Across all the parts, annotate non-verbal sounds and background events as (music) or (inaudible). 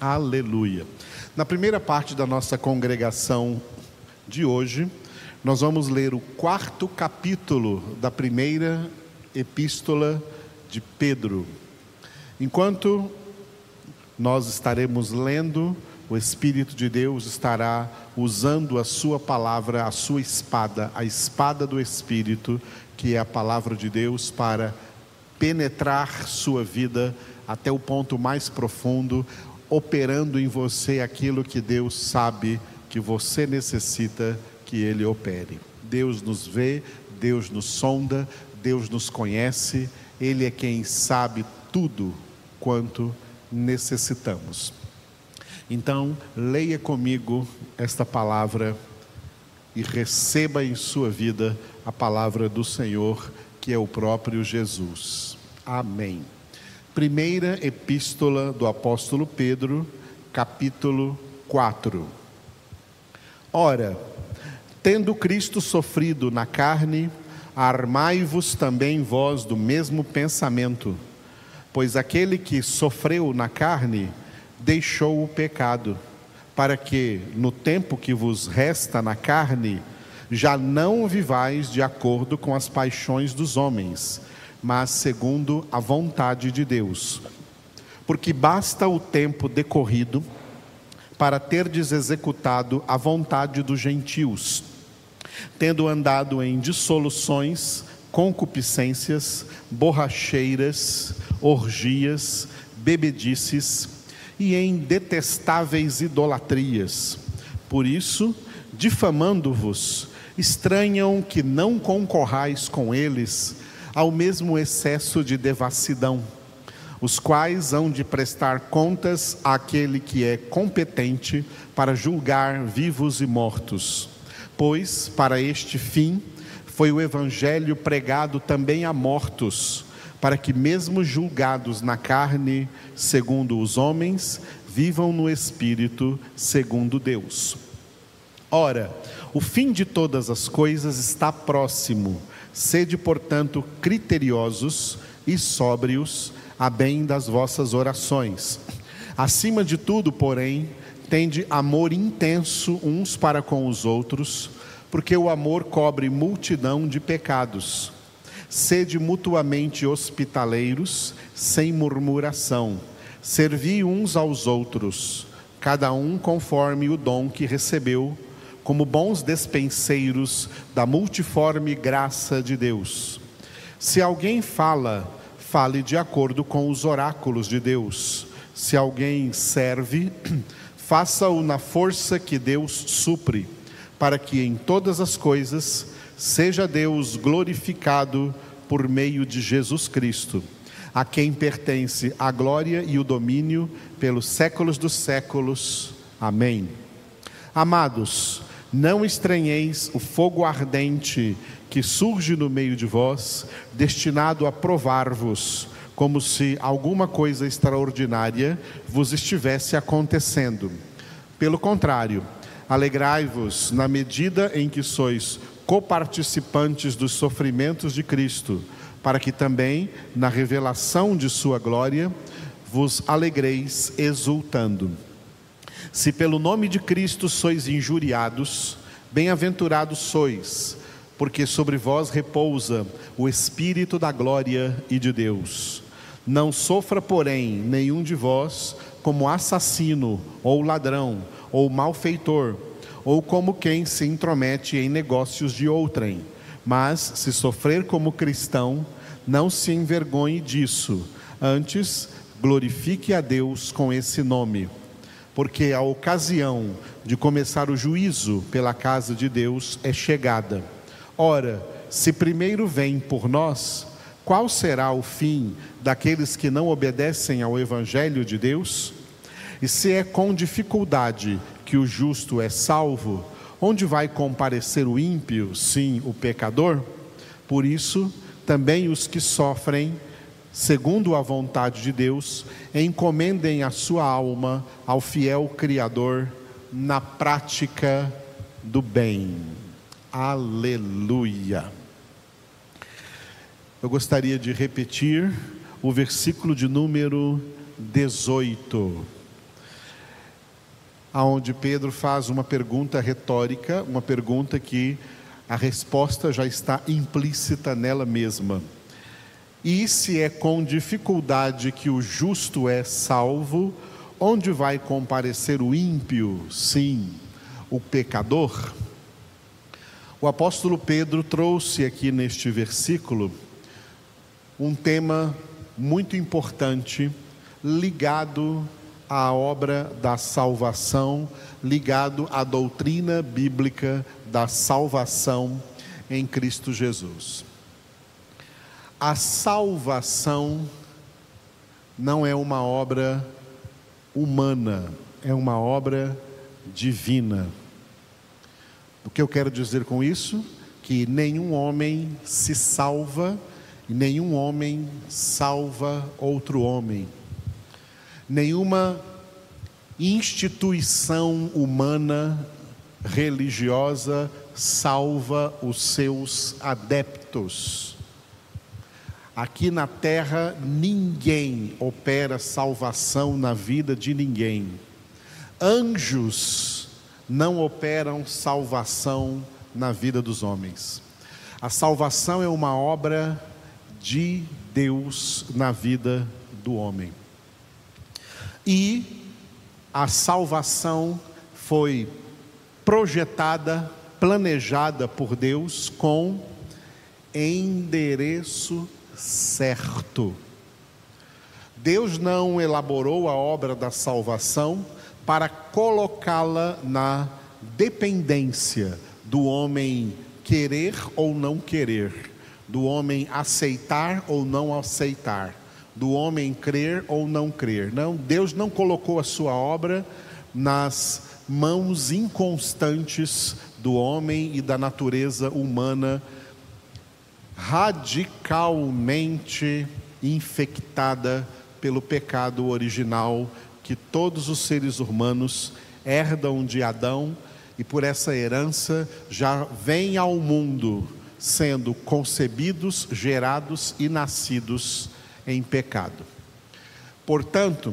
Aleluia. Na primeira parte da nossa congregação de hoje, nós vamos ler o quarto capítulo da primeira epístola de Pedro. Enquanto nós estaremos lendo, o Espírito de Deus estará usando a sua palavra, a sua espada, a espada do Espírito, que é a palavra de Deus, para penetrar sua vida até o ponto mais profundo, operando em você aquilo que Deus sabe que você necessita que Ele opere. Deus nos vê, Deus nos sonda, Deus nos conhece, Ele é quem sabe tudo quanto necessitamos. Então, leia comigo esta palavra e receba em sua vida a palavra do Senhor, que é o próprio Jesus. Amém. Primeira epístola do apóstolo Pedro, capítulo 4. Ora, tendo Cristo sofrido na carne, armai-vos também vós do mesmo pensamento, pois aquele que sofreu na carne, deixou o pecado, para que, no tempo que vos resta na carne, já não vivais de acordo com as paixões dos homens, mas segundo a vontade de Deus. Porque basta o tempo decorrido para terdes executado a vontade dos gentios, tendo andado em dissoluções, concupiscências, borracheiras, orgias, bebedices, e em detestáveis idolatrias. Por isso, difamando-vos, estranham que não concorrais com eles ao mesmo excesso de devassidão, os quais hão de prestar contas àquele que é competente para julgar vivos e mortos. Pois, para este fim, foi o Evangelho pregado também a mortos para que, mesmo julgados na carne, segundo os homens, vivam no espírito, segundo Deus. Ora, o fim de todas as coisas está próximo. Sede, portanto, criteriosos e sóbrios, a bem das vossas orações. Acima de tudo, porém, tende amor intenso uns para com os outros, porque o amor cobre multidão de pecados. Sede mutuamente hospitaleiros, sem murmuração. Servi uns aos outros, cada um conforme o dom que recebeu, como bons despenseiros da multiforme graça de Deus. Se alguém fala, fale de acordo com os oráculos de Deus. Se alguém serve, (clears throat) faça-o na força que Deus supre, para que em todas as coisas seja Deus glorificado por meio de Jesus Cristo, a quem pertence a glória e o domínio pelos séculos dos séculos. Amém. Amados, não estranheis o fogo ardente que surge no meio de vós, destinado a provar-vos, como se alguma coisa extraordinária vos estivesse acontecendo. Pelo contrário, alegrai-vos na medida em que sois coparticipantes dos sofrimentos de Cristo, para que também, na revelação de Sua glória, vos alegreis exultando. Se pelo nome de Cristo sois injuriados, bem-aventurados sois, porque sobre vós repousa o Espírito da glória e de Deus. Não sofra, porém, nenhum de vós como assassino, ou ladrão, ou malfeitor, ou como quem se intromete em negócios de outrem. Mas, se sofrer como cristão, não se envergonhe disso, antes glorifique a Deus com esse nome. Porque a ocasião de começar o juízo pela casa de Deus é chegada. Ora, se primeiro vem por nós, qual será o fim daqueles que não obedecem ao Evangelho de Deus? E se é com dificuldade que o justo é salvo, onde vai comparecer o ímpio, sim, o pecador? Por isso, também os que sofrem, segundo a vontade de Deus, encomendem a sua alma ao fiel Criador na prática do bem. Aleluia. Eu gostaria de repetir o versículo de número 18 aonde Pedro faz uma pergunta retórica, uma pergunta que a resposta já está implícita nela mesma. E se é com dificuldade que o justo é salvo, onde vai comparecer o ímpio? Sim, o pecador. O apóstolo Pedro trouxe aqui neste versículo um tema muito importante ligado à obra da salvação, ligado à doutrina bíblica da salvação em Cristo Jesus. A salvação não é uma obra humana, é uma obra divina. O que eu quero dizer com isso? Que nenhum homem se salva e nenhum homem salva outro homem. Nenhuma instituição humana religiosa salva os seus adeptos. Aqui na terra, ninguém opera salvação na vida de ninguém. Anjos não operam salvação na vida dos homens. A salvação é uma obra de Deus na vida do homem. E a salvação foi projetada, planejada por Deus com endereço certo. Deus não elaborou a obra da salvação para colocá-la na dependência do homem querer ou não querer, do homem aceitar ou não aceitar, do homem crer ou não crer. Não, Deus não colocou a sua obra nas mãos inconstantes do homem e da natureza humana radicalmente infectada pelo pecado original que todos os seres humanos herdam de Adão e por essa herança já vêm ao mundo sendo concebidos, gerados e nascidos em pecado. Portanto,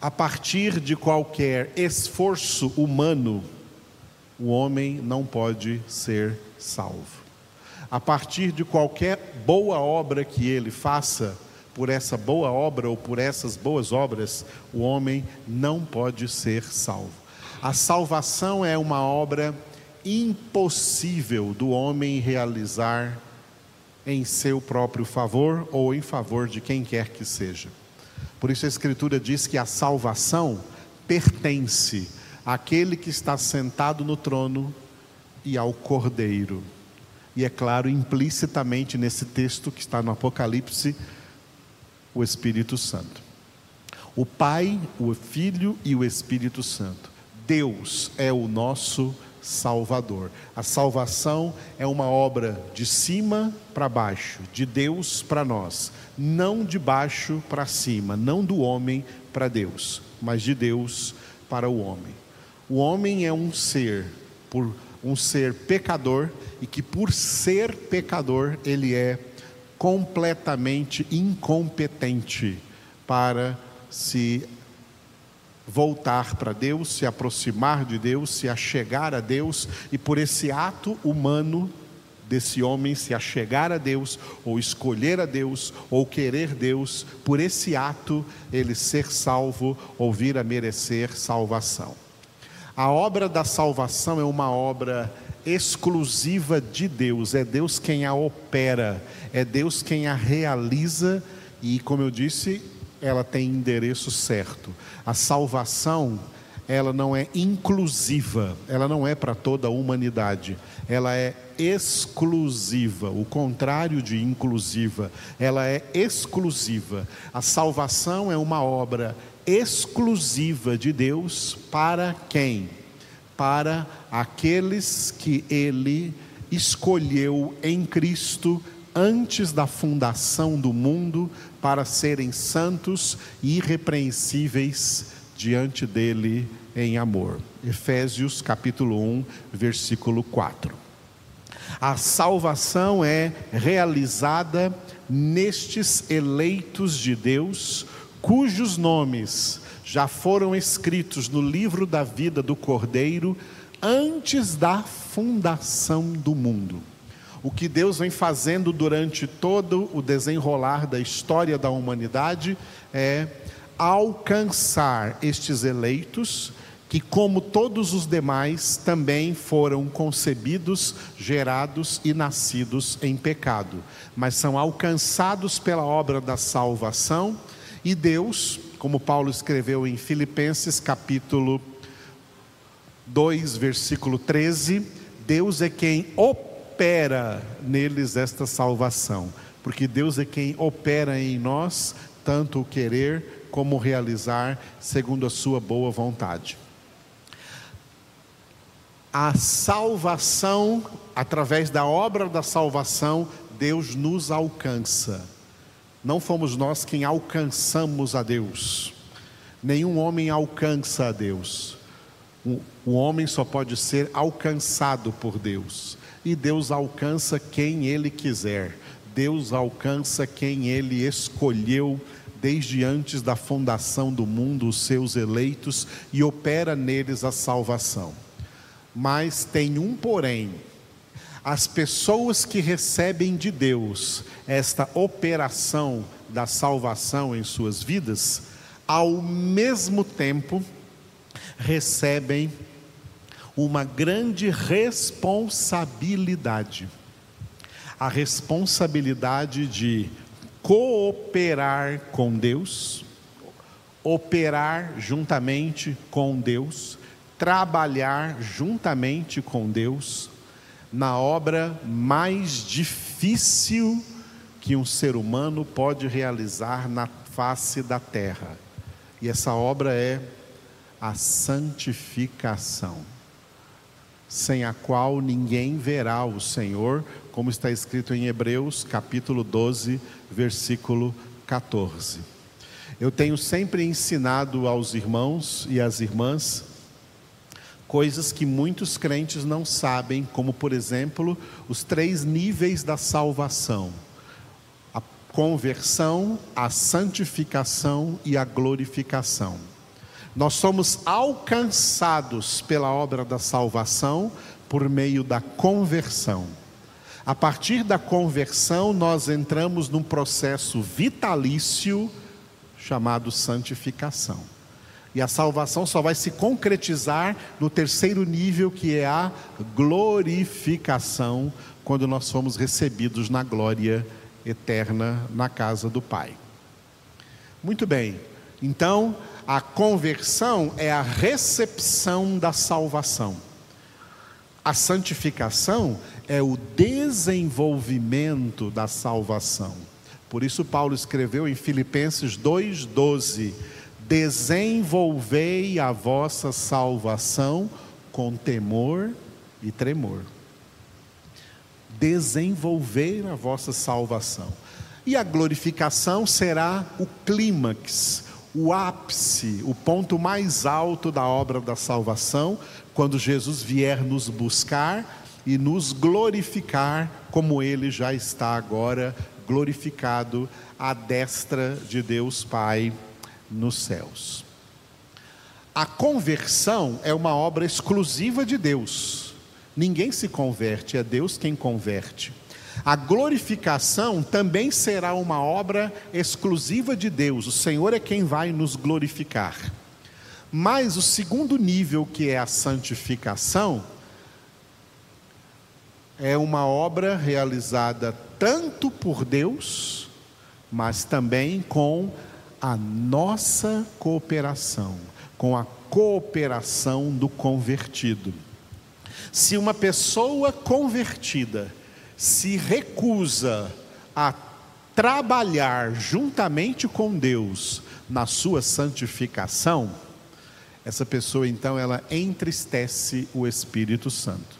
a partir de qualquer esforço humano, o homem não pode ser salvo. A partir de qualquer boa obra que ele faça, por essa boa obra ou por essas boas obras, o homem não pode ser salvo. A salvação é uma obra impossível do homem realizar em seu próprio favor ou em favor de quem quer que seja. Por isso a Escritura diz que a salvação pertence àquele que está sentado no trono e ao Cordeiro. E é claro, implicitamente nesse texto que está no Apocalipse, o Espírito Santo. O Pai, o Filho e o Espírito Santo. Deus é o nosso Salvador. A salvação é uma obra de cima para baixo, de Deus para nós, não de baixo para cima, não do homem para Deus, mas de Deus para o homem. O homem é um ser, por um ser pecador e que por ser pecador ele é completamente incompetente para se voltar para Deus, se aproximar de Deus, se achegar a Deus, e por esse ato humano desse homem se achegar a Deus, ou escolher a Deus, ou querer Deus, por esse ato ele ser salvo ou vir a merecer salvação. A obra da salvação é uma obra exclusiva de Deus, é Deus quem a opera, é Deus quem a realiza. E, como eu disse, ela tem endereço certo. A salvação, ela não é inclusiva, ela não é para toda a humanidade, ela é exclusiva, o contrário de inclusiva, ela é exclusiva. A salvação é uma obra exclusiva de Deus para quem? Para aqueles que Ele escolheu em Cristo antes da fundação do mundo para serem santos e irrepreensíveis diante dele em amor. Efésios capítulo 1, versículo 4. A salvação é realizada nestes eleitos de Deus, cujos nomes já foram escritos no livro da vida do Cordeiro antes da fundação do mundo. O que Deus vem fazendo durante todo o desenrolar da história da humanidade é alcançar estes eleitos, que, como todos os demais, também foram concebidos, gerados e nascidos em pecado, mas são alcançados pela obra da salvação, e Deus, como Paulo escreveu em Filipenses capítulo 2, versículo 13, Deus é quem opera neles esta salvação, porque Deus é quem opera em nós tanto o querer como realizar segundo a sua boa vontade. A salvação, através da obra da salvação, Deus nos alcança. Não fomos nós quem alcançamos a Deus. Nenhum homem alcança a Deus. O homem só pode ser alcançado por Deus. E Deus alcança quem Ele quiser. Deus alcança quem Ele escolheu desde antes da fundação do mundo, os seus eleitos, e opera neles a salvação. Mas tem um porém: as pessoas que recebem de Deus esta operação da salvação em suas vidas, ao mesmo tempo recebem uma grande responsabilidade. A responsabilidade de cooperar com Deus, operar juntamente com Deus, trabalhar juntamente com Deus na obra mais difícil que um ser humano pode realizar na face da terra. E essa obra é a santificação, sem a qual ninguém verá o Senhor, como está escrito em Hebreus, capítulo 12, versículo 14. Eu tenho sempre ensinado aos irmãos e às irmãs coisas que muitos crentes não sabem, como por exemplo, os três níveis da salvação: a conversão, a santificação e a glorificação. Nós somos alcançados pela obra da salvação por meio da conversão. A partir da conversão, nós entramos num processo vitalício chamado santificação. E a salvação só vai se concretizar no terceiro nível, que é a glorificação, quando nós fomos recebidos na glória eterna na casa do Pai. Muito bem, então a conversão é a recepção da salvação. A santificação é o desenvolvimento da salvação. Por isso, Paulo escreveu em Filipenses 2,12: Desenvolvei a vossa salvação com temor e tremor. Desenvolver a vossa salvação. E a glorificação será o clímax, o ápice, o ponto mais alto da obra da salvação, quando Jesus vier nos buscar e nos glorificar, como Ele já está agora glorificado à destra de Deus Pai nos céus. A conversão é uma obra exclusiva de Deus. Ninguém se converte, é Deus quem converte. A glorificação também será uma obra exclusiva de Deus. O Senhor é quem vai nos glorificar. Mas o segundo nível, que é a santificação, é uma obra realizada tanto por Deus, mas também com a nossa cooperação, com a cooperação do convertido. Se uma pessoa convertida se recusa a trabalhar juntamente com Deus na sua santificação, essa pessoa então ela entristece o Espírito Santo.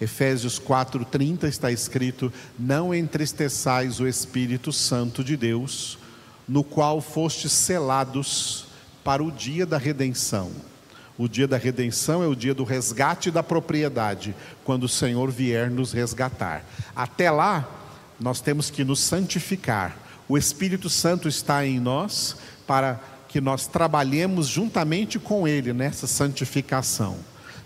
Efésios 4:30 está escrito: Não entristeçais o Espírito Santo de Deus, no qual fostes selados para o dia da redenção. O dia da redenção é o dia do resgate da propriedade, quando o Senhor vier nos resgatar. Até lá, nós temos que nos santificar. O Espírito Santo está em nós para que nós trabalhemos juntamente com Ele nessa santificação.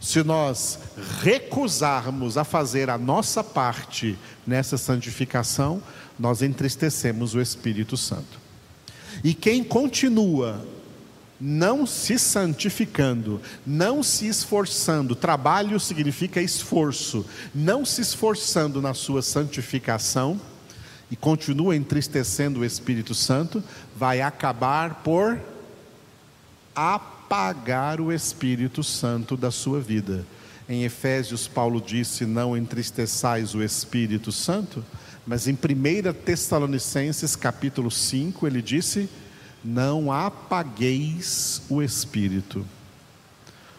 Se nós recusarmos a fazer a nossa parte nessa santificação, nós entristecemos o Espírito Santo. E quem continua não se santificando, não se esforçando, trabalho significa esforço, não se esforçando na sua santificação e continua entristecendo o Espírito Santo, vai acabar por apagar o Espírito Santo da sua vida. Em Efésios, Paulo disse: Não entristeçais o Espírito Santo, mas em 1 Tessalonicenses, capítulo 5, ele disse: não apagueis o Espírito.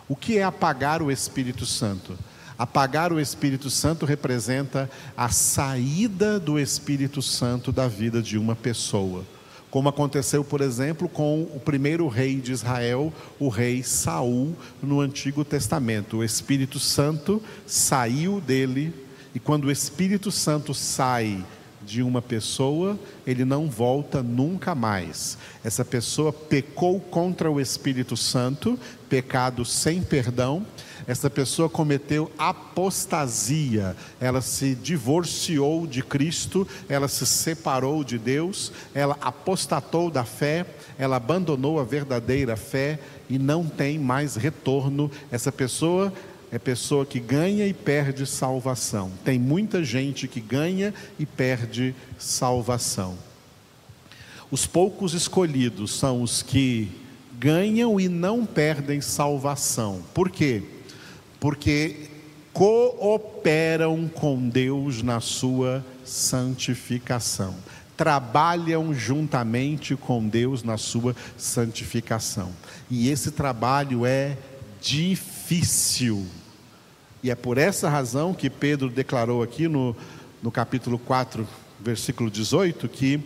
O que é apagar o Espírito Santo? Apagar o Espírito Santo representa a saída do Espírito Santo da vida de uma pessoa. Como aconteceu, por exemplo, com o primeiro rei de Israel, o rei Saul, no Antigo Testamento. O Espírito Santo saiu dele, e quando o Espírito Santo sai de uma pessoa, ele não volta nunca mais. Essa pessoa pecou contra o Espírito Santo, pecado sem perdão. Essa pessoa cometeu apostasia, ela se divorciou de Cristo, ela se separou de Deus, ela apostatou da fé, ela abandonou a verdadeira fé e não tem mais retorno. Essa pessoa é pessoa que ganha e perde salvação. Tem muita gente que ganha e perde salvação. Os poucos escolhidos são os que ganham e não perdem salvação. Por quê? Porque cooperam com Deus na sua santificação. Trabalham juntamente com Deus na sua santificação. E esse trabalho é difícil. E é por essa razão que Pedro declarou aqui no, no capítulo 4, versículo 18, que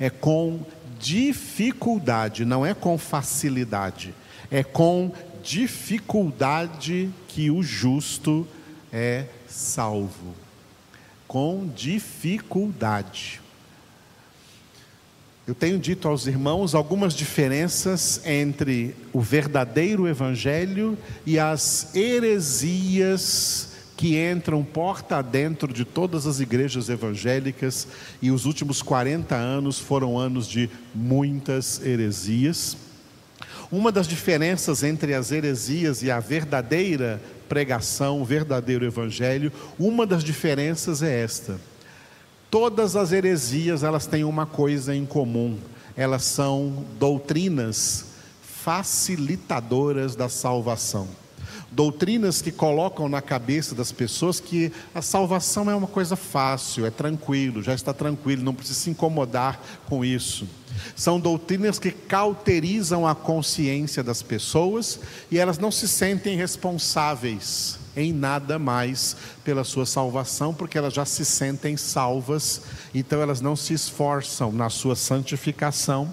é com dificuldade, não é com facilidade, é com dificuldade que o justo é salvo. Com dificuldade. Eu tenho dito aos irmãos algumas diferenças entre o verdadeiro evangelho e as heresias que entram porta adentro de todas as igrejas evangélicas, e os últimos 40 anos foram anos de muitas heresias. Uma das diferenças entre as heresias e a verdadeira pregação, o verdadeiro evangelho, uma das diferenças é esta Todas as heresias, elas têm uma coisa em comum. Elas são doutrinas facilitadoras da salvação. Doutrinas que colocam na cabeça das pessoas que a salvação é uma coisa fácil, é tranquilo, já está tranquilo, não precisa se incomodar com isso. São doutrinas que cauterizam a consciência das pessoas e elas não se sentem responsáveis em nada mais pela sua salvação, porque elas já se sentem salvas, então elas não se esforçam na sua santificação,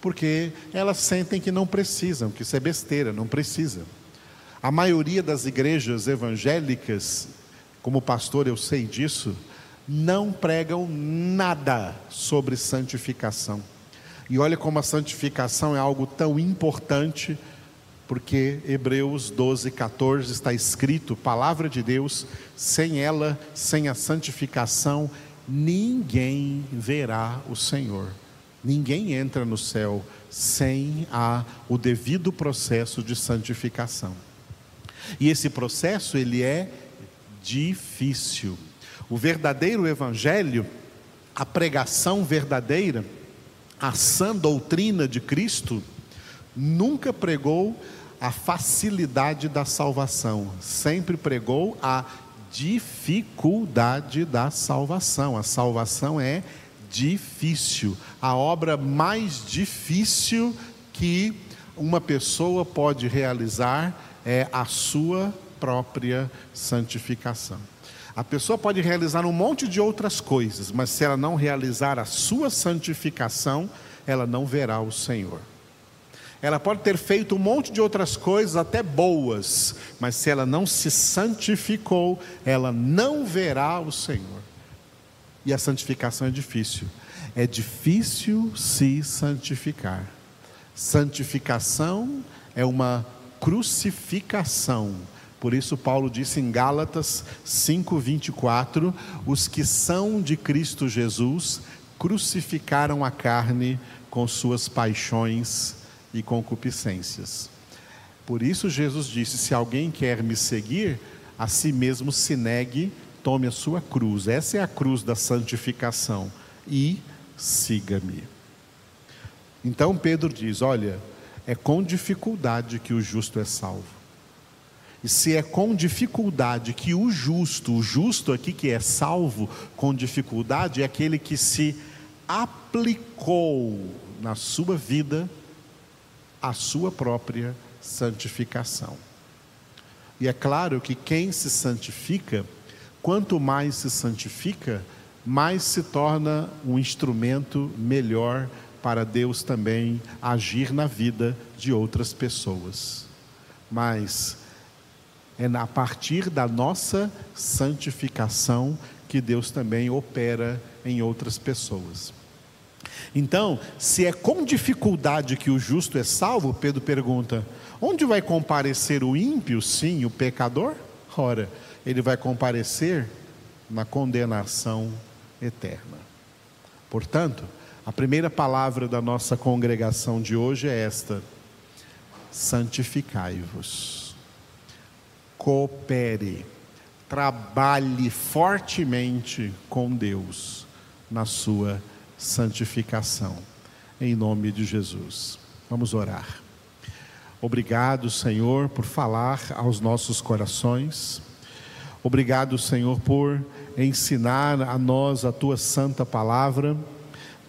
porque elas sentem que não precisam, que isso é besteira, não precisa. A maioria das igrejas evangélicas, como pastor eu sei disso, não pregam nada sobre santificação. E olha como a santificação é algo tão importante porque Hebreus 12, 14 está escrito, palavra de Deus, sem ela, sem a santificação, ninguém verá o Senhor. Ninguém entra no céu sem a, o devido processo de santificação. E esse processo, ele é difícil. O verdadeiro evangelho, a pregação verdadeira, a sã doutrina de Cristo, nunca pregou a facilidade da salvação, sempre pregou a dificuldade da salvação. A salvação é difícil, a obra mais difícil que uma pessoa pode realizar é a sua própria santificação. A pessoa pode realizar um monte de outras coisas, mas se ela não realizar a sua santificação, ela não verá o Senhor. Ela pode ter feito um monte de outras coisas, até boas, mas se ela não se santificou, ela não verá o Senhor. E a santificação é difícil. É difícil se santificar. Santificação é uma crucificação. Por isso, Paulo disse em Gálatas 5,24: os que são de Cristo Jesus crucificaram a carne com suas paixões e concupiscências. Por isso, Jesus disse: se alguém quer me seguir, a si mesmo se negue, tome a sua cruz. Essa é a cruz da santificação. E siga-me. Então Pedro diz: olha, é com dificuldade que o justo é salvo. E se é com dificuldade que o justo, o justo aqui que é salvo com dificuldade, é aquele que se aplicou na sua vida a sua própria santificação. E é claro que quem se santifica, quanto mais se santifica, mais se torna um instrumento melhor para Deus também agir na vida de outras pessoas. Mas é a partir da nossa santificação que Deus também opera em outras pessoas. Então, se é com dificuldade que o justo é salvo, Pedro pergunta: onde vai comparecer o ímpio, sim, o pecador? Ora, ele vai comparecer na condenação eterna. Portanto, a primeira palavra da nossa congregação de hoje é esta: santificai-vos, coopere, trabalhe fortemente com Deus na sua santificação, em nome de Jesus. Vamos orar. Obrigado, Senhor, por falar aos nossos corações. Obrigado, Senhor, por ensinar a nós a tua santa palavra,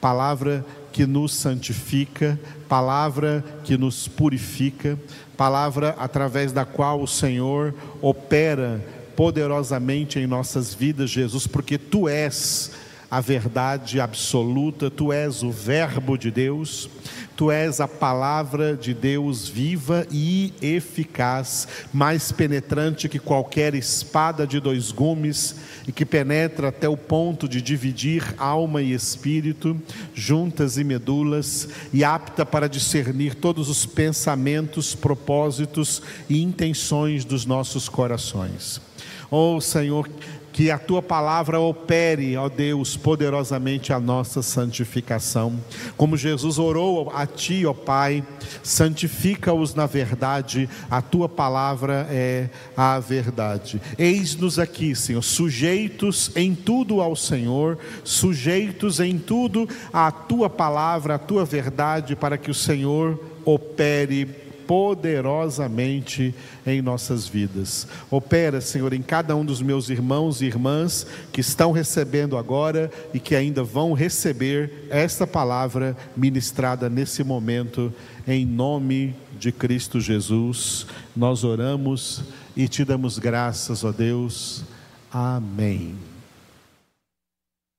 palavra que nos santifica, palavra que nos purifica, palavra através da qual o Senhor opera poderosamente em nossas vidas, Jesus, porque tu és a verdade absoluta, tu és o Verbo de Deus, tu és a palavra de Deus viva e eficaz, mais penetrante que qualquer espada de dois gumes e que penetra até o ponto de dividir alma e espírito, juntas e medulas, e apta para discernir todos os pensamentos, propósitos e intenções dos nossos corações. Oh Senhor, que a tua palavra opere, ó Deus, poderosamente a nossa santificação. Como Jesus orou a ti, ó Pai, santifica-os na verdade, a tua palavra é a verdade. Eis-nos aqui, Senhor, sujeitos em tudo ao Senhor, sujeitos em tudo à tua palavra, à tua verdade, para que o Senhor opere poderosamente em nossas vidas. Opera, Senhor, em cada um dos meus irmãos e irmãs que estão recebendo agora e que ainda vão receber esta palavra ministrada nesse momento, em nome de Cristo Jesus. Nós oramos e te damos graças, ó Deus. Amém.